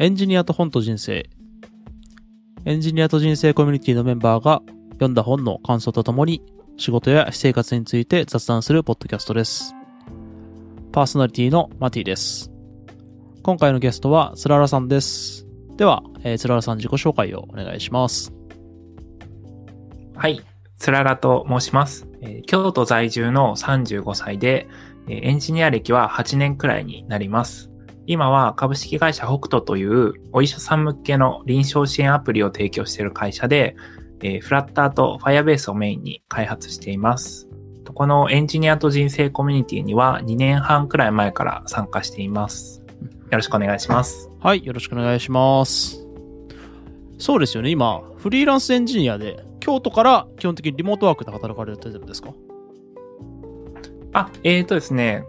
エンジニアと本と人生。エンジニアと人生コミュニティのメンバーが読んだ本の感想とともに仕事や私生活について雑談するポッドキャストです。パーソナリティのマティです。今回のゲストはつららさんです。では、えー、つららさん自己紹介をお願いします。はい、つららと申します。えー京都在住の35歳で、えーエンジニア歴は8年くらいになります。今は株式会社北斗というお医者さん向けの臨床支援アプリを提供している会社で、えーフラッターと Firebase をメインに開発しています。とこのエンジニアと人生コミュニティには2年半くらい前から参加しています。よろしくお願いします。はい、よろしくお願いします。そうですよね、今、フリーランスエンジニアで、京都から基本的にリモートワークで働かれてるんですか？あ、えーとですね、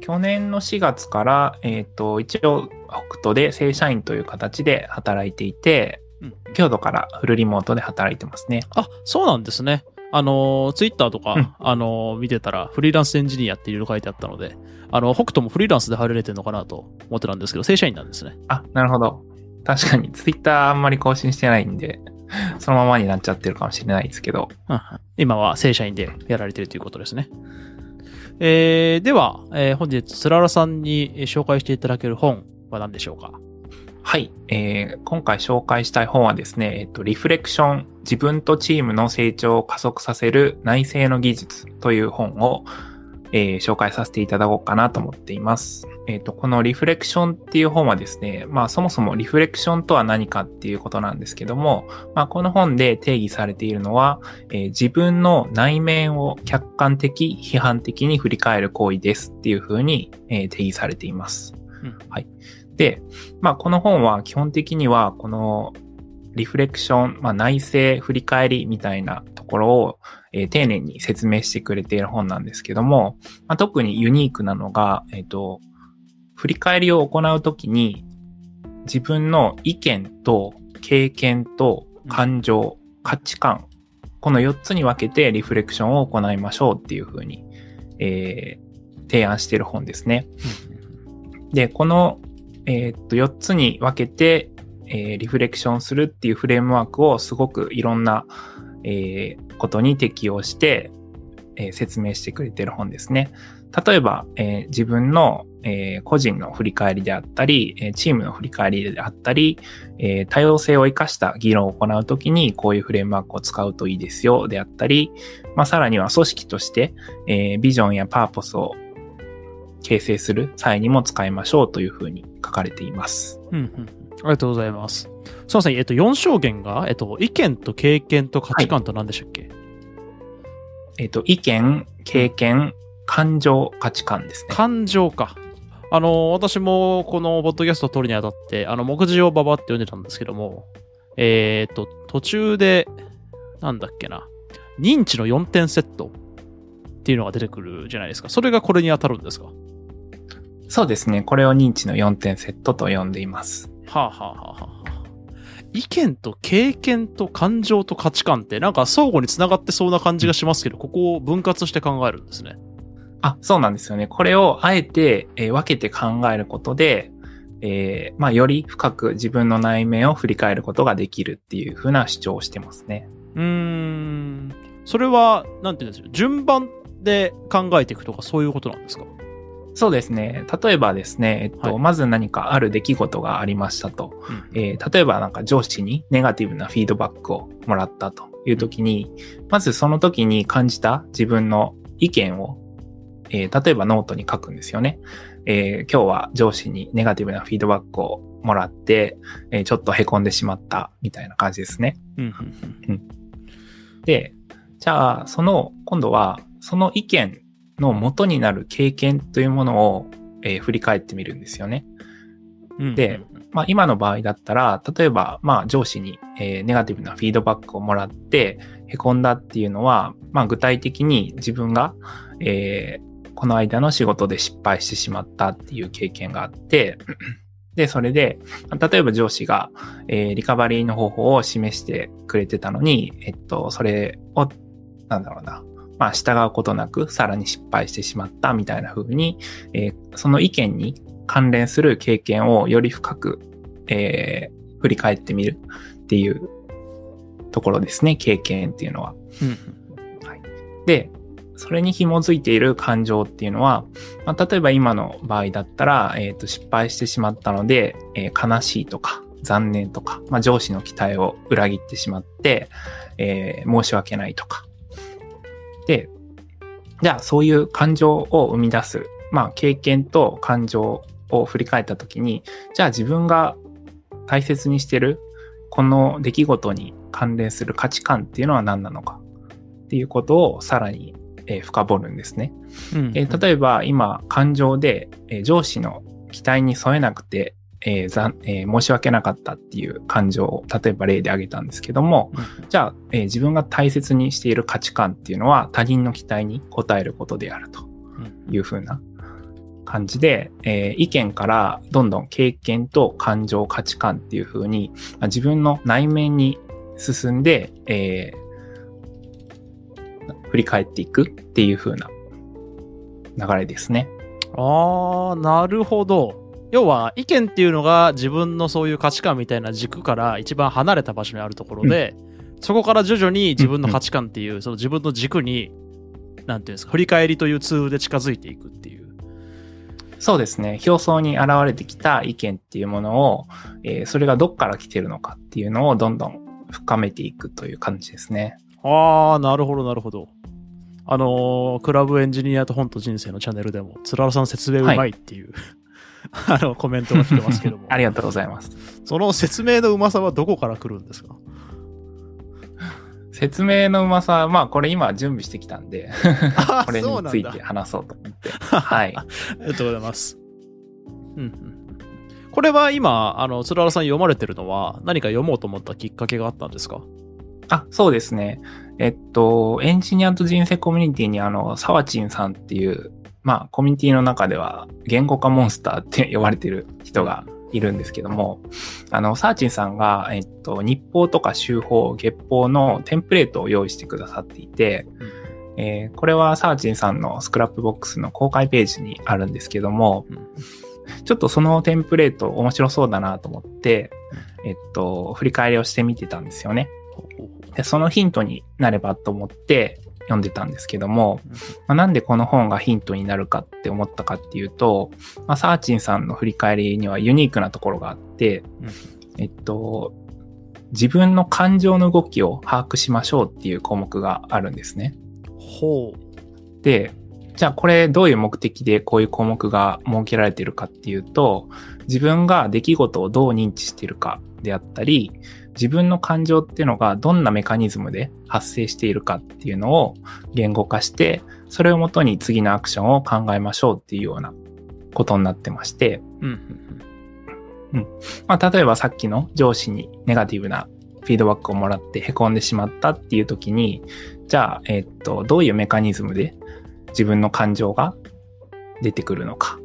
去年の4月から、えっ、と、一応、北斗で正社員という形で働いていて、うん京都からフルリモートで働いてますね。あ、そうなんですね。あの、ツイッターとか、うんあの、見てたら、フリーランスエンジニアっていろいろ書いてあったので、あの、北斗もフリーランスで入られてるのかなと思ってたんですけど、正社員なんですね。あ、なるほど。確かに、ツイッターあんまり更新してないんで、そのままになっちゃってるかもしれないですけど。うんうん今は正社員でやられてるということですね。えー、では、えー本日、スララさんに紹介していただける本は何でしょうか？はい、えー今回紹介したい本はですね、えっ、と、リフレクション、自分とチームの成長を加速させる内政の技術という本を、えー紹介させていただこうかなと思っています。えっ、と、このリフレクションっていう本はですね、まあそもそもリフレクションとは何かっていうことなんですけども、まあこの本で定義されているのは、えー自分の内面を客観的、批判的に振り返る行為ですっていうふうに、えー定義されています。うんはい。で、まあ、この本は基本的には、このリフレクション、まあ、内省振り返りみたいなところを、えー丁寧に説明してくれている本なんですけども、まあ、特にユニークなのが、えっ、と、振り返りを行うときに、自分の意見と経験と感情、価値観、この4つに分けてリフレクションを行いましょうっていうふうに、えー提案している本ですね。で、この、えーっと、4つに分けて、えーリフレクションするっていうフレームワークをすごくいろんな、えーことに適用して、えー説明してくれてる本ですね。例えば、え自分の、え個人の振り返りであったり、えチームの振り返りであったり、え多様性を生かした議論を行うときにこういうフレームワークを使うといいですよであったり、まあ、さらには組織として、えビジョンやパーポスを形成する際にも使いましょうというふうに書かれています。うんうん。ありがとうございます。すみません、えっと、4証言が、えっと、意見と経験と価値観と何でしたっけ、えっ、と、意見、経験、感情、価値観ですね。感情か。あの、私もこのポッドキャストを撮るにあたって、あの、目次をババって読んでたんですけども、えっと、途中で、なんだっけな、認知の4点セットっていうのが出てくるじゃないですか。それがこれに当たるんですか？そうですね。これを認知の4点セットと呼んでいます。はあ、はあはあはあ、意見と経験と感情と価値観ってなんか相互につながってそうな感じがしますけど、ここを分割して考えるんですね。あ、そうなんですよね。これをあえて、えー分けて考えることで、えーまあ、より深く自分の内面を振り返ることができるっていうふうな主張をしてますね。うーん。それは、なんていうんですか、順番で考えていくとかそういうことなんですか？そうですね。例えばですね、えっと、はいまず何かある出来事がありましたと。えー例えばなんか上司にネガティブなフィードバックをもらったという時に、まずその時に感じた自分の意見を、えー例えばノートに書くんですよね。えー今日は上司にネガティブなフィードバックをもらって、えーちょっと凹んでしまったみたいな感じですね。うんうんうんで、じゃあ、その、今度は、その意見の元になる経験というものを、えー振り返ってみるんですよね。うんでまあ今の場合だったら、例えばまあ上司に、えーネガティブなフィードバックをもらって、凹んだっていうのは、まあ具体的に自分が、えーこの間の仕事で失敗してしまったっていう経験があって、で、それで、例えば上司が、えーリカバリーの方法を示してくれてたのに、えっと、それを、なんだろうな、まあ、従うことなく、さらに失敗してしまったみたいな風に、えーその意見に関連する経験をより深く、えー振り返ってみるっていうところですね、経験っていうのは。うん。で、それに紐づいている感情っていうのは、まあ、例えば今の場合だったら、えっ、と、失敗してしまったので、えー悲しいとか、残念とか、まあ、上司の期待を裏切ってしまって、えー申し訳ないとか。で、じゃあそういう感情を生み出す、まあ、経験と感情を振り返ったときに、じゃあ自分が大切にしてる、この出来事に関連する価値観っていうのは何なのかっていうことをさらに、えー深掘るんですね。うん。えー例えば今感情で、えー上司の期待に添えなくて、えーざえー申し訳なかったっていう感情を例えば例で挙げたんですけども、じゃあ、えー自分が大切にしている価値観っていうのは他人の期待に応えることであるとうんいうふうな感じで、えー意見からどんどん経験と感情、価値観っていうふうに、まあ自分の内面に進んで、えー振り返っていくっていうふうな流れですね。ああ、なるほど。要は、意見っていうのが自分のそういう価値観みたいな軸から一番離れた場所にあるところで、そこから徐々に自分の価値観っていう、その自分の軸に、なんていうんですか、振り返りというツールで近づいていくっていう。そうですね。表層に現れてきた意見っていうものを、えーそれがどっから来てるのかっていうのをどんどん深めていくという感じですね。ああ、なるほど、なるほど。あのークラブエンジニアと本と人生のチャンネルでも、つららさん説明うまいっていう、あの、コメントが来てますけども。ありがとうございます。その説明のうまさはどこから来るんですか？説明のうまさ、まあこれ今準備してきたんで、あこれについて話そうと思って。はい。ありがとうございます。うんうんうんこれは今、あの、つららさん読まれてるのは、何か読もうと思ったきっかけがあったんですか？あ、そうですね。えっと、エンジニアと人生コミュニティにあの、サワチンさんっていう、まあ、コミュニティの中では言語化モンスターって呼ばれてる人がいるんですけども、あの、サーチンさんが、えっと、日報とか週報、月報のテンプレートを用意してくださっていて、えーこれはサーチンさんの Scrapbox の公開ページにあるんですけども、うん。ちょっとそのテンプレート面白そうだなと思って、えっと、振り返りをしてみてたんですよね。で、そのヒントになればと思って読んでたんですけども、うんまあ、なんでこの本がヒントになるかって思ったかっていうと、まあ、サーチンさんの振り返りにはユニークなところがあって、えっと、自分の感情の動きを把握しましょうっていう項目があるんですね。ほう。で、じゃあこれどういう目的でこういう項目が設けられているかっていうと、自分が出来事をどう認知しているかであったり、自分の感情っていうのがどんなメカニズムで発生しているかっていうのを言語化して、それをもとに次のアクションを考えましょうっていうようなことになってまして、うんうんまあ、例えばさっきの上司にネガティブなフィードバックをもらって凹んでしまったっていう時に、じゃあ、えっと、どういうメカニズムで自分の感情が出てくるのか。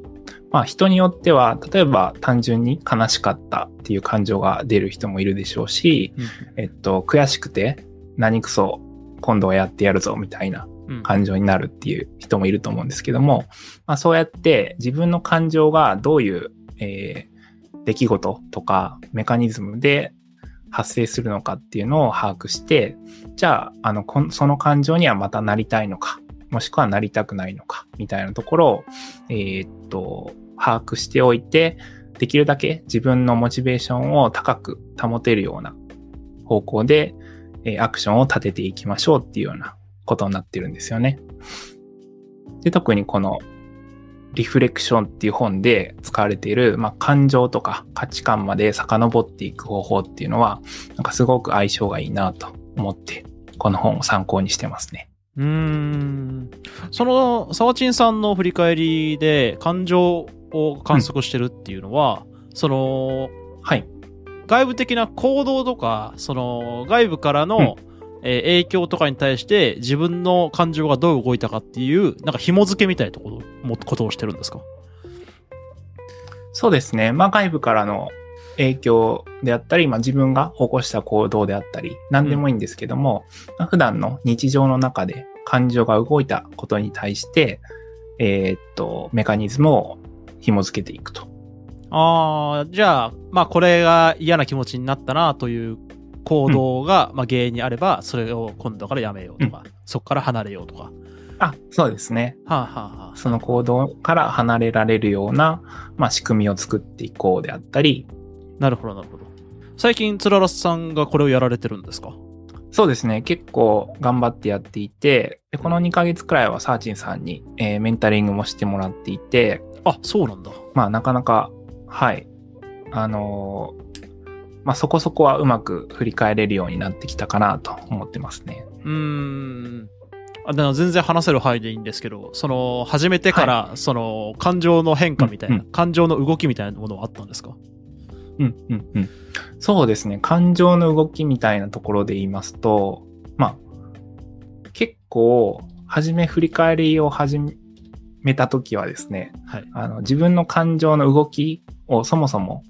まあ、人によっては、例えば単純に悲しかったっていう感情が出る人もいるでしょうし、うんえっと、悔しくて何くそ今度はやってやるぞみたいなうん。感情になるっていう人もいると思うんですけども、まあ、そうやって自分の感情がどういう、えー出来事とかメカニズムで発生するのかっていうのを把握して、じゃあ、あの、こんその感情にはまたなりたいのか、もしくはなりたくないのか、みたいなところを、えーっと、把握しておいて、できるだけ自分のモチベーションを高く保てるような方向で、えアクションを立てていきましょうっていうようなことになってるんですよね。で、特にこのリフレクションっていう本で使われている、まあ、感情とか価値観まで遡っていく方法っていうのは、なんかすごく相性がいいなと思って、この本を参考にしてますね。うん。その、サワチンさんの振り返りで感情を観測してるっていうのは、その、はい。外部的な行動とか、その、外部からの、えー影響とかに対して自分の感情がどう動いたかっていう、なんか紐付けみたいなところもことをしてるんですか？そうですね。まあ、外部からの影響であったり、まあ、自分が起こした行動であったり、何でもいいんですけども、まあ普段の日常の中で感情が動いたことに対して、えーっと、メカニズムを紐付けていくとああ、じゃあ、まあこれが嫌な気持ちになったなという行動が、まあ原因にあれば、それを今度からやめようとか、そこから離れようとか。あ、そうですね。はあ、はあはあ、その行動から離れられるような、まあ、仕組みを作っていこうであったり。なるほど、なるほど。最近、つららさんがこれをやられてるんですか？そうですね。結構頑張ってやっていて、でこの2ヶ月くらいはサーチンさんに、えー、メンタリングもしてもらっていて。あ、そうなんだ。まあ、なかなか、はい。あのー、まあ、そこそこはうまく振り返れるようになってきたかなと思ってますね。うーん。あでも全然話せる範囲でいいんですけど、その、始めてから、はい、その、感情の変化みたいな、うんうん、感情の動きみたいなものはあったんですか？うんうんうん。そうですね。感情の動きみたいなところで言いますと、まあ、結構、初め振り返りを始めたときはですね、はい、あの自分の感情の動きをそもそも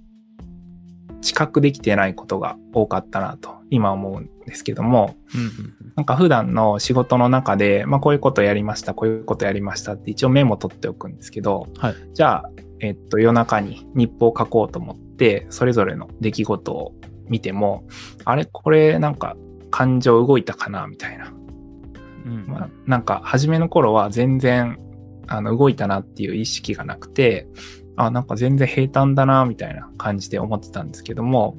知覚できてないことが多かったなと今思うんですけども、うんうん、なんか普段の仕事の中で、まあこういうことやりました、こういうことやりましたって一応メモ取っておくんですけど、はい、じゃあ、えっと夜中に日報を書こうと思って、それぞれの出来事を見ても、あれこれなんか感情動いたかなみたいな。うん、まあ、なんか初めの頃は全然あの動いたなっていう意識がなくて、あ、なんか全然平坦だなみたいな感じで思ってたんですけども、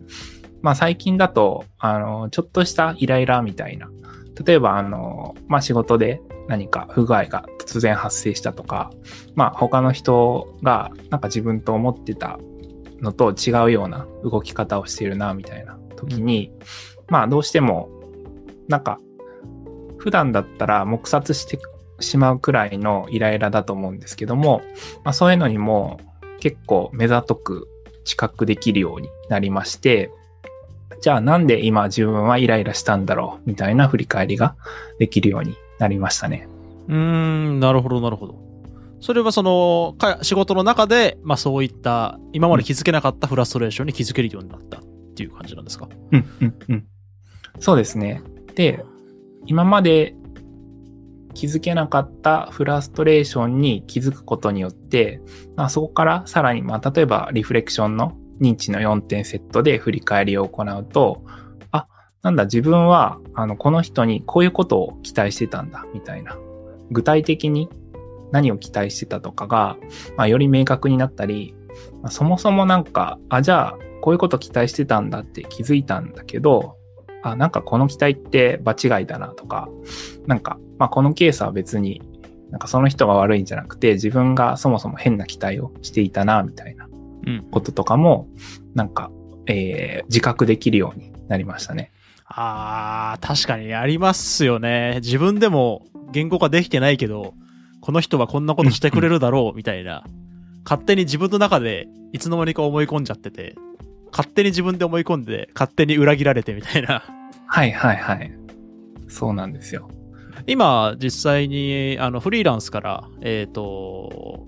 まあ最近だと、あの、ちょっとしたイライラみたいな。例えば、あの、まあ仕事で何か不具合が突然発生したとか、まあ他の人がなんか自分と思ってたのと違うような動き方をしているな、みたいな時に、うん、まあどうしても、なんか、普段だったら黙殺してしまうくらいのイライラだと思うんですけども、まあそういうのにも結構目ざとく知覚できるようになりまして、じゃあなんで今自分はイライラしたんだろう？みたいな振り返りができるようになりましたね。うーん、なるほど、なるほど。それはその、仕事の中で、まあそういった今まで気づけなかったフラストレーションに気づけるようになったっていう感じなんですか？うん、うん、うん。そうですね。で、今まで気づけなかったフラストレーションに気づくことによって、まあ、そこからさらに、まあ、例えばリフレクションの認知の4点セットで振り返りを行うと、あ、なんだ、自分は、あの、この人にこういうことを期待してたんだ、みたいな。具体的に何を期待してたとかが、まあ、より明確になったり、まあ、そもそもなんか、あ、じゃあ、こういうこと期待してたんだって気づいたんだけど、あ、なんかこの期待って場違いだなとか、なんか、まあこのケースは別に、なんかその人が悪いんじゃなくて、自分がそもそも変な期待をしていたな、みたいなこととかも、なんか、えー、自覚できるようになりましたね。あー、確かにありますよね。自分でも言語化できてないけど、この人はこんなことしてくれるだろう、みたいな。勝手に自分の中でいつの間にか思い込んじゃってて、勝手に自分で思い込んで、勝手に裏切られてみたいな。はいはいはい。そうなんですよ。今、実際に、あの、フリーランスから、えっ、ー、と、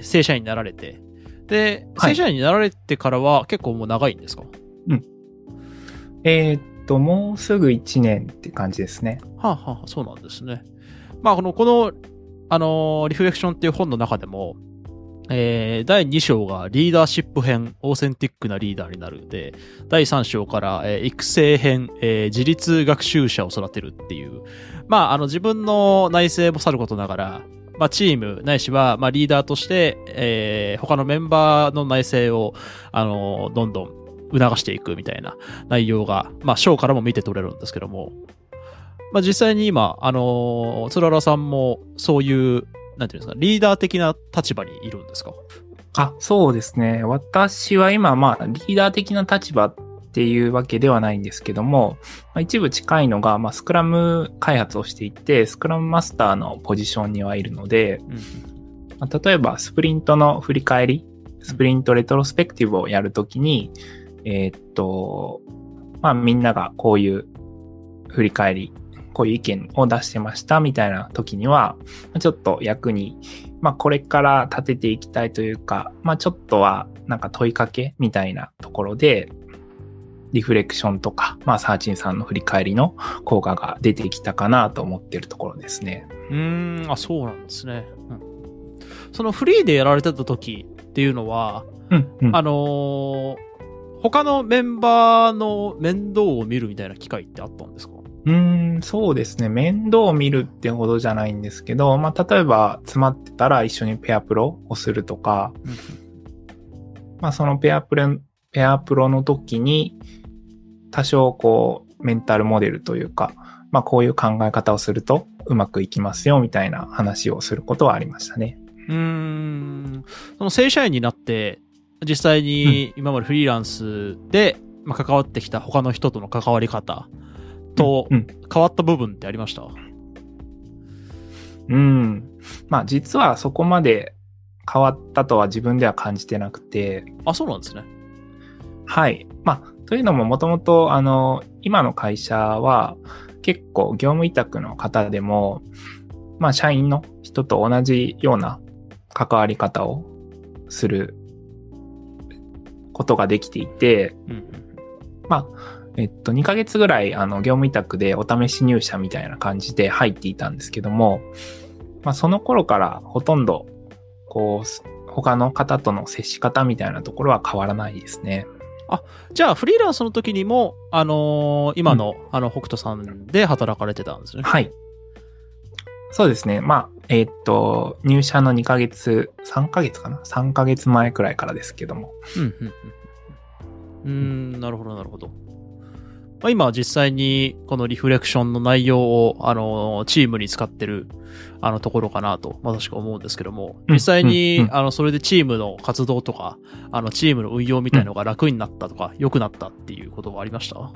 正社員になられて、で、正社員になられてからは結構もう長いんですか、うん。えー、っと、もうすぐ1年って感じですね。はあ、はあ、そうなんですね。まあ、この、この、あの、リフレクションっていう本の中でも、えー、第2章がリーダーシップ編、オーセンティックなリーダーになるで、第3章から、えー、育成編、えー、自立学習者を育てるっていう、まあ、あの自分の内政もさることながら、まあ、チームないしは、まあ、リーダーとして、えー、他のメンバーの内政を、あの、どんどん促していくみたいな内容が、まあ、章からも見て取れるんですけども、まあ、実際に今、あの、つららさんもそういうなんていうんですか、リーダー的な立場にいるんですか？あ、そうですね。私は今、まあ、リーダー的な立場っていうわけではないんですけども、まあ、一部近いのが、まあ、スクラム開発をしていて、スクラムマスターのポジションにはいるので、うんまあ、例えば、スプリントの振り返り、スプリントレトロスペクティブをやるときに、えー、っと、まあ、みんながこういう振り返りこういう意見を出してましたみたいな時には、ちょっと役に、まあこれから立てていきたいというか、まあちょっとはなんか問いかけみたいなところで、リフレクションとか、まあサーチンさんの振り返りの効果が出てきたかなと思ってるところですね。うーん、あ、そうなんですね。うん、そのフリーでやられてた時っっていうのは、うん、うん。あのー他のメンバーの面倒を見るみたいな機会ってあったんですか？うーん、そうですね。面倒を見るってほどじゃないんですけど、まあ、例えば詰まってたら一緒にペアプロをするとか、まあ、そのペアプロ、ペアプロの時に、多少こう、メンタルモデルというか、まあ、こういう考え方をするとうまくいきますよ、みたいな話をすることはありましたね。うーん。その正社員になって、実際に今までフリーランスで、まあ、関わってきた他の人との関わり方とうん。変わった部分ってありました？うん。まあ、実はそこまで変わったとは自分では感じてなくて、あ、そうなんですね。はい。まあ、というのももともと、あの、今の会社は結構業務委託の方でも、まあ、社員の人と同じような関わり方をすることができていて、うんまあ、えっと、2ヶ月ぐらい、あの、業務委託でお試し入社みたいな感じで入っていたんですけども、まあ、その頃からほとんど、こう、他の方との接し方みたいなところは変わらないですね。じゃあ、フリーランスの時にも、あのー今の、あの、北斗さんで働かれてたんですね。はい。そうですね。まあ、えーっと、入社の2ヶ月、3ヶ月かな ?3 ヶ月前くらいからですけども。うん、うん、うん。うーん、なるほど、なるほど。まあ、今、実際に、このリフレクションの内容を、あのー、チームに使ってる、あの、ところかなと、まさしく思うんですけども、うん。実際に、あの、それでチームの活動とか、あの、チームの運用みたいのが楽になったとか、良くなったっていうことはありました？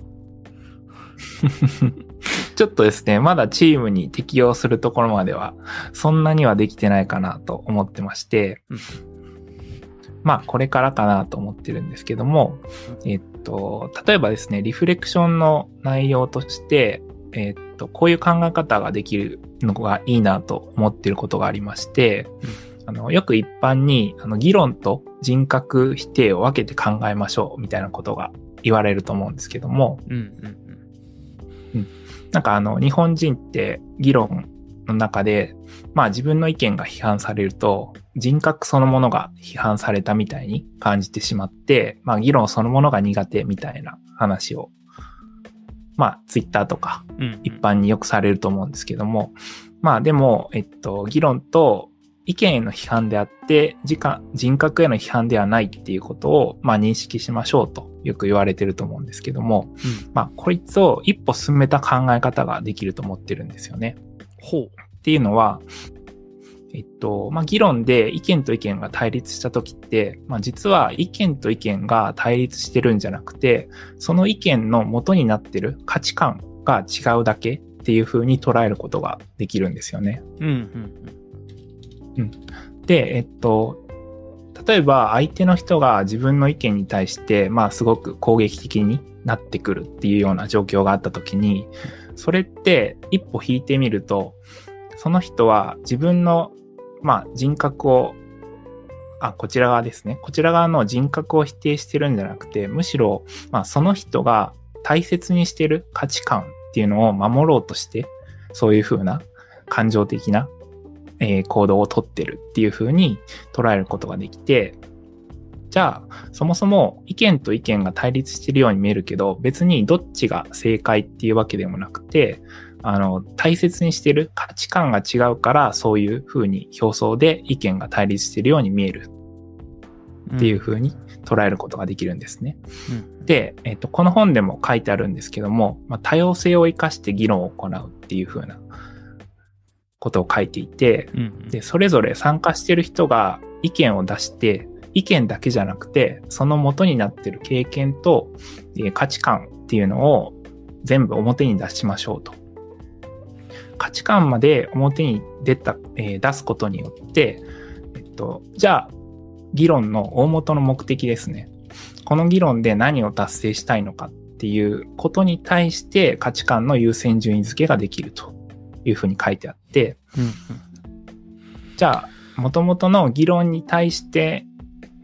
ちょっとですね、まだチームに適用するところまでは、そんなにはできてないかなと思ってまして。うん、まあ、これからかなと思ってるんですけども、えっと、例えばですね、リフレクションの内容として、えっと、こういう考え方ができるのがいいなと思ってることがありまして、あの、よく一般に、あの、議論と人格否定を分けて考えましょうみたいなことが言われると思うんですけども、うん、うん、なんかあの、日本人って議論の中で、まあ自分の意見が批判されると、人格そのものが批判されたみたいに感じてしまって、まあ議論そのものが苦手みたいな話を、まあツイッターとかうん。うん。一般によくされると思うんですけども、まあでも、えっと、議論と意見への批判であって、時間人格への批判ではないっていうことを、まあ認識しましょうとよく言われてると思うんですけども、うんまあこいつを一歩進めた考え方ができると思ってるんですよね。ほう。っていうのは、えっと、まあ議論で意見と意見が対立した時って、まあ実は意見と意見が対立してるんじゃなくて、その意見の元になってる価値観が違うだけっていう風に捉えることができるんですよね。うん、うん、で、えっと、例えば相手の人が自分の意見に対して、まあすごく攻撃的になってくるっていうような状況があった時に、それって一歩引いてみると、その人は自分の、まあ人格を、あ、こちら側ですね。こちら側の人格を否定してるんじゃなくて、むしろ、まあその人が大切にしてる価値観っていうのを守ろうとして、そういう風な感情的なえー行動をとってるっていう風に捉えることができて、じゃあ、そもそも意見と意見が対立してるように見えるけど、別にどっちが正解っていうわけでもなくて、あの、大切にしてる価値観が違うから、そういう風に表層で意見が対立してるように見えるうん。っていう風に捉えることができるんですね。うん。で、えっと、この本でも書いてあるんですけども、まあ、多様性を生かして議論を行うっていう風なことを書いていて、うん、うん。で、それぞれ参加してる人が意見を出して、意見だけじゃなくて、その元になってる経験と、えー価値観っていうのを全部表に出しましょうと。価値観まで表に出た、えー出すことによって、えっと、じゃあ、議論の大元の目的ですね。この議論で何を達成したいのかっていうことに対して価値観の優先順位付けができるというふうに書いてあって、うん、じゃあ、元々の議論に対して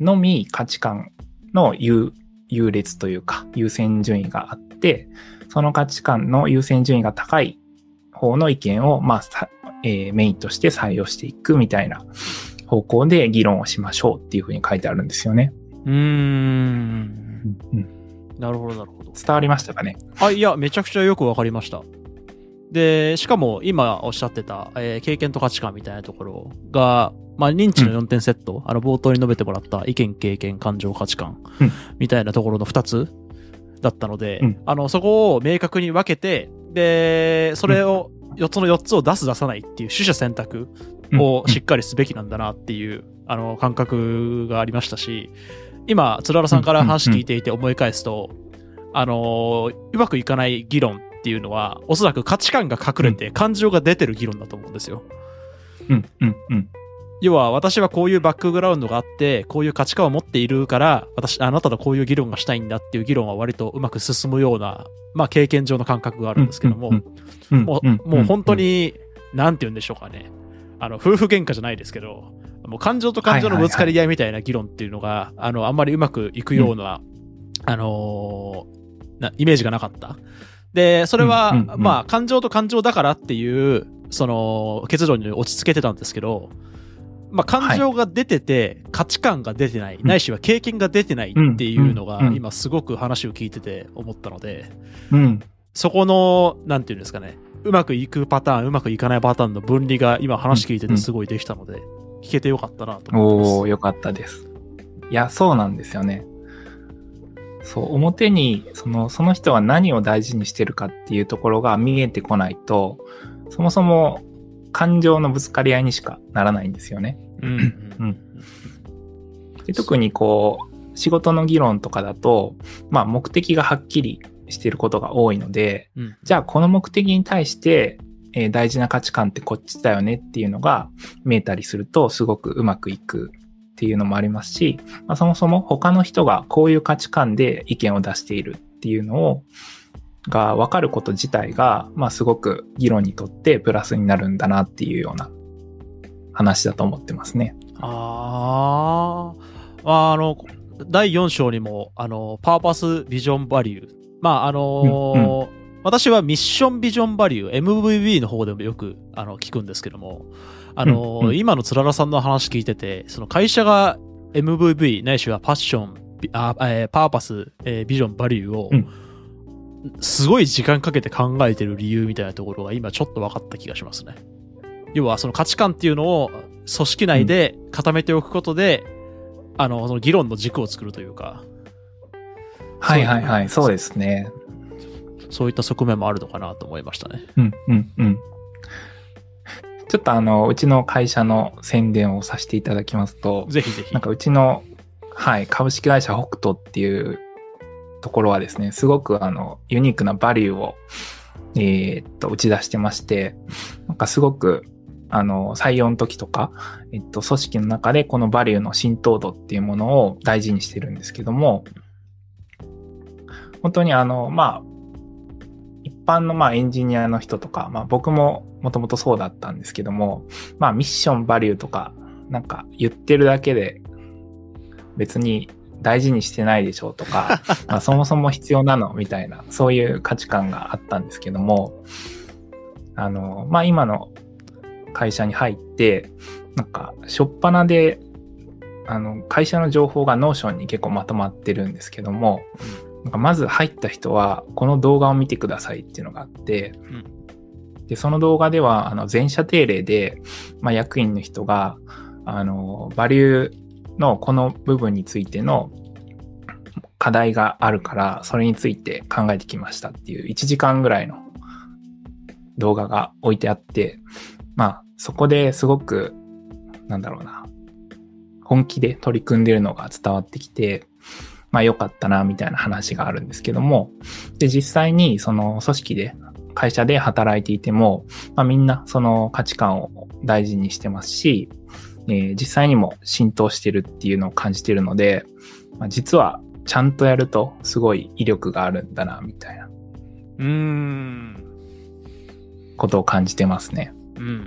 のみ価値観の優優劣というか優先順位があって、その価値観の優先順位が高い方の意見を、まあ、さえーメインとして採用していくみたいな方向で議論をしましょうっていうふうに書いてあるんですよね。うーん。うん、なるほど、なるほど。伝わりましたかね？あ、いや、めちゃくちゃよくわかりました。で、しかも今おっしゃってた、えー経験と価値観みたいなところが、まあ、認知の4点セット、あの、冒頭に述べてもらった意見、経験、感情、価値観うん、みたいなところの2つだったので、うん。あの、そこを明確に分けて、で、それを、4つの4つを出す出さないっていう取捨選択をしっかりすべきなんだなっていう、あの、感覚がありましたし、今、つららさんから話聞いていて思い返すと、あの、うまくいかない議論っていうのは、おそらく価値観が隠れて感情が出てる議論だと思うんですよ。うん、うん、うん。要は、私はこういうバックグラウンドがあって、こういう価値観を持っているから、私、あなたとこういう議論がしたいんだっていう議論は割とうまく進むような、まあ、経験上の感覚があるんですけども、うんうんもう、もう本当、に、なんて言うんでしょうかね。あの、夫婦喧嘩じゃないですけど、もう感情と感情のぶつかり合いみたいな議論っていうのが、あの、あんまりうまくいくような、あのーな、イメージがなかった。で、それは、うんうんうんまあ、感情と感情だからっていう、その、結論に落ち着けてたんですけど、まあ、感情が出てて、価値観が出てない、ないしは経験が出てないっていうのが今すごく話を聞いてて思ったので、うん。そこの、なんていうんですかね、うまくいくパターン、うまくいかないパターンの分離が今話聞いててすごいできたので、聞けてよかったなと思ってます。おー、よかったです。いや、そうなんですよね。そう、表に、その、その人が何を大事にしてるかっていうところが見えてこないと、そもそも感情のぶつかり合いにしかならないんですよね。うん。うん。うん。で特にこう、仕事の議論とかだと、まあ目的がはっきりしてることが多いので、うん。じゃあこの目的に対して、えー大事な価値観ってこっちだよねっていうのが見えたりするとすごくうまくいくっていうのもありますし、まあ、そもそも他の人がこういう価値観で意見を出しているっていうのをが分かること自体が、まあすごく議論にとってプラスになるんだなっていうような話だと思ってますね。あーあ、あの、第4章にも、あの、パーパスビジョンバリュー。まあ、あのー私はミッションビジョンバリュー、MVB の方でもよくあの聞くんですけども、あのーうんうん今のつららさんの話聞いてて、その会社が MVB、ないしはパッション、ビあえーパーパス、えービジョン、バリューをうん、すごい時間かけて考えてる理由みたいなところが今ちょっと分かった気がしますね。要はその価値観っていうのを組織内で固めておくことで、あの、その議論の軸を作るというか、はいはいはい、そうですね。そういった側面もあるのかなと思いましたね。うん、うん、うん。ちょっとあの、うちの会社の宣伝をさせていただきますと、ぜひぜひ。なんかうちの、はい、株式会社北斗っていうところはですね、すごくあの、ユニークなバリューを、えーっと、打ち出してまして、なんかすごく、あの、採用の時とか、えっと、組織の中でこのバリューの浸透度っていうものを大事にしてるんですけども、本当にあの、まあ、一般のまエンジニアの人とか、まあ僕ももともとそうだったんですけども、まあミッションバリューとか、なんか言ってるだけで別に大事にしてないでしょうとか、まあそもそも必要なのみたいな、そういう価値観があったんですけども、あの、まあ今の会社に入って、なんか、しょっぱなで、あの、会社の情報が Notion に結構まとまってるんですけども、なんかまず入った人は、この動画を見てくださいっていうのがあって、で、その動画では、あの、全社定例で、まあ、役員の人が、あの、バリューのこの部分についての課題があるから、それについて考えてきましたっていう1時間ぐらいの動画が置いてあって、まあ、そこですごく、なんだろうな、本気で取り組んでるのが伝わってきて、まあ良かったな、みたいな話があるんですけども、で、実際にその組織で、会社で働いていても、まあみんなその価値観を大事にしてますし、えー実際にも浸透してるっていうのを感じてるので、まあ、実はちゃんとやるとすごい威力があるんだな、みたいなうーん。ことを感じてますね。うんうんうんうん。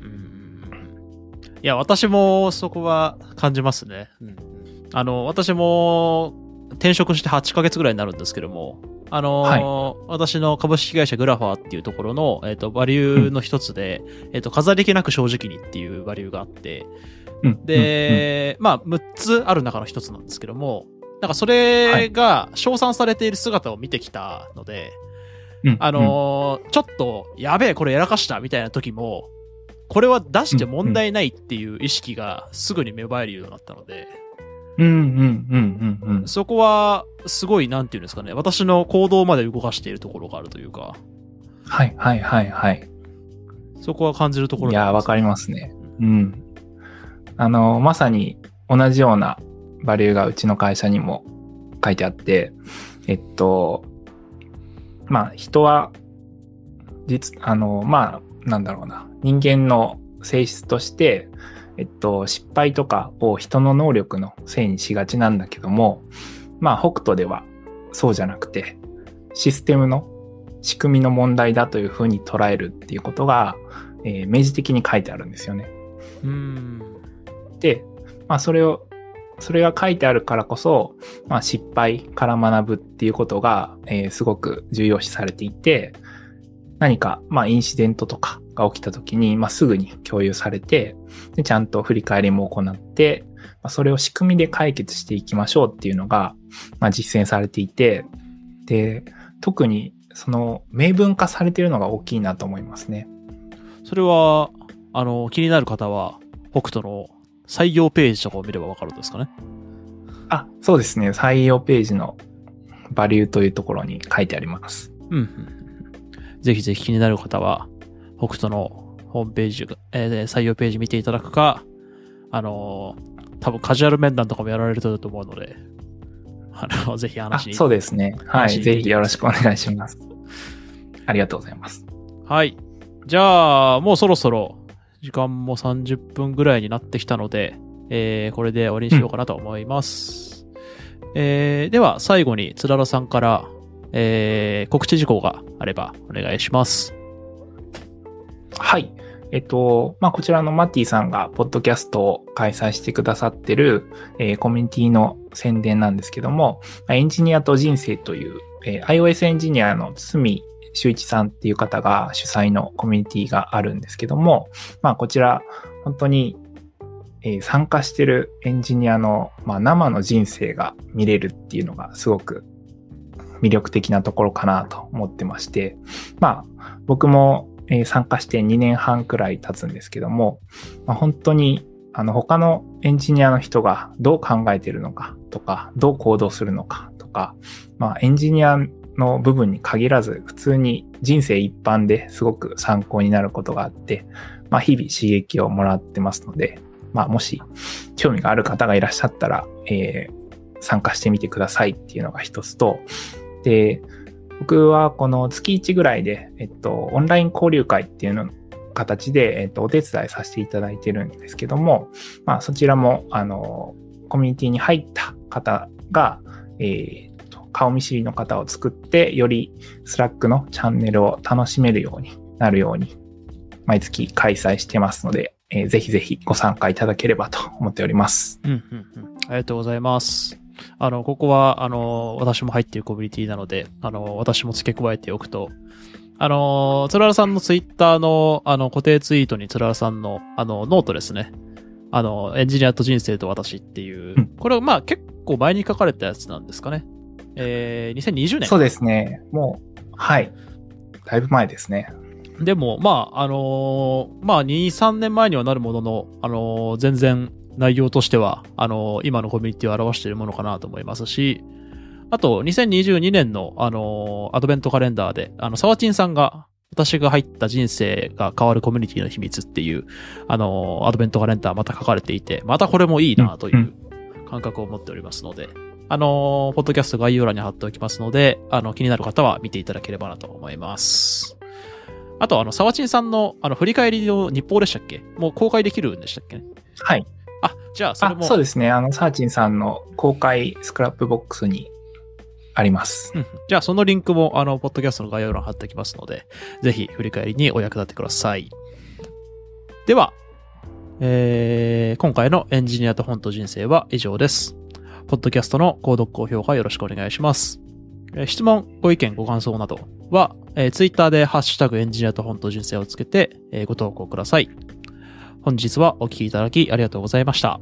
いや、私もそこは感じますね。うん、あの、私も転職して8ヶ月ぐらいになるんですけども、あのー私の株式会社グラファーっていうところの、えっ、と、バリューの一つで、えっ、と、飾り気なく正直にっていうバリューがあって、うん、で、まあ、6つある中の一つなんですけども、なんかそれが称賛されている姿を見てきたので、うん、あのーちょっと、やべえ、これやらかしたみたいな時も、これは出して問題ないっていう意識がすぐに芽生えるようになったので、うん、うん、うん、うん、うん。そこは、すごい、なんていうんですかね、私の行動まで動かしているところがあるというか、はい、はい、はい、はい。そこは感じるところいやー、わかりまますね。うん。あの、まさに同じようなバリューがうちの会社にも書いてあって、えっと、まあ、人は、実、あの、まあ、なんだろうな。人間の性質として、えっと、失敗とかを人の能力のせいにしがちなんだけども、まあ、北斗ではそうじゃなくて、システムの仕組みの問題だというふうに捉えるっていうことが、えー明示的に書いてあるんですよね。うん。で、まあそれを、それが書いてあるからこそ、まあ失敗から学ぶっていうことが、えーすごく重要視されていて、何か、まあインシデントとかが起きた時に、まあすぐに共有されて、でちゃんと振り返りも行って、まあ、それを仕組みで解決していきましょうっていうのが、まあ実践されていて、で、特にその明文化されているのが大きいなと思いますね。それは、あの、気になる方は、北斗の採用ページとかを見ればわかるんですかね？あ、そうですね。採用ページのバリューというところに書いてあります。うん。ぜひぜひ気になる方は、北斗のホームページが、えー採用ページ見ていただくか、あのー多分カジュアル面談とかもやられると思うので、あの、ぜひあ話に。そうですね。はい。ぜひよろしくお願いします。ありがとうございます。はい。じゃあ、もうそろそろ、時間も30分ぐらいになってきたので、えー、これで終わりにしようかなと思います。えー、では、最後に、つららさんから、えー、告知事項があれば、お願いします。はい。えっと、まあ、こちらのマッティさんが、ポッドキャストを開催してくださってる、えーコミュニティの宣伝なんですけども、エンジニアと人生という、えー iOS エンジニアの堤修一さんっていう方が主催のコミュニティがあるんですけども、まあ、こちら、本当に、えー参加してるエンジニアの、まあ、生の人生が見れるっていうのがすごく魅力的なところかなと思ってまして、まあ、僕も、えー参加して2年半くらい経つんですけども、まあ、本当にあの他のエンジニアの人がどう考えてるのかとか、どう行動するのかとか、まあ、エンジニアの部分に限らず、普通に人生一般ですごく参考になることがあって、まあ、日々刺激をもらってますので、まあ、もし興味がある方がいらっしゃったら、えー参加してみてくださいっていうのが一つと、で、僕はこの月1ぐらいで、えっと、オンライン交流会っていうの形で、えっと、お手伝いさせていただいてるんですけども、まあ、そちらも、あの、コミュニティに入った方が、えー顔見知りの方を作って、よりSlack のチャンネルを楽しめるようになるように、毎月開催してますので、えーぜひぜひご参加いただければと思っております。うん、うん、うん。ありがとうございます。あの、ここは、あの、私も入っているコミュニティなので、あの、私も付け加えておくと、あの、つららさんのツイッターの、あの、固定ツイートにつららさんの、あの、ノートですね。あの、エンジニアと人生と私っていううん、これはまあ結構前に書かれたやつなんですかね。えー、2020年そうですね。もう、はい。だいぶ前ですね。でも、まあ、あのーまあ、2、3年前にはなるものの、あのー全然内容としては、あのー今のコミュニティを表しているものかなと思いますし、あと、2022年の、あのーアドベントカレンダーで、あの、沢ちんさんが、私が入った人生が変わるコミュニティの秘密っていう、あのーアドベントカレンダーまた書かれていて、またこれもいいなという感覚を持っておりますので、あのーポッドキャスト概要欄に貼っておきますので、あの、気になる方は見ていただければなと思います。あと、あの、沢ちんさんの、あの、振り返りの日報でしたっけ？もう公開できるんでしたっけ？ねはい。あ、じゃあ、それあも。そうですね。あの、サーチンさんの公開 Scrapbox にあります。うんじゃあ、そのリンクも、あの、ポッドキャストの概要欄貼っておきますので、ぜひ振り返りにお役立てください。では、えー、今回のエンジニアと本と人生は以上です。ポッドキャストの購読高評価よろしくお願いします。え質問、ご意見、ご感想などは、えー、ツイッターでハッシュタグエンジニアと本と人生をつけて、えーご投稿ください。本日はお聞きいただきありがとうございました。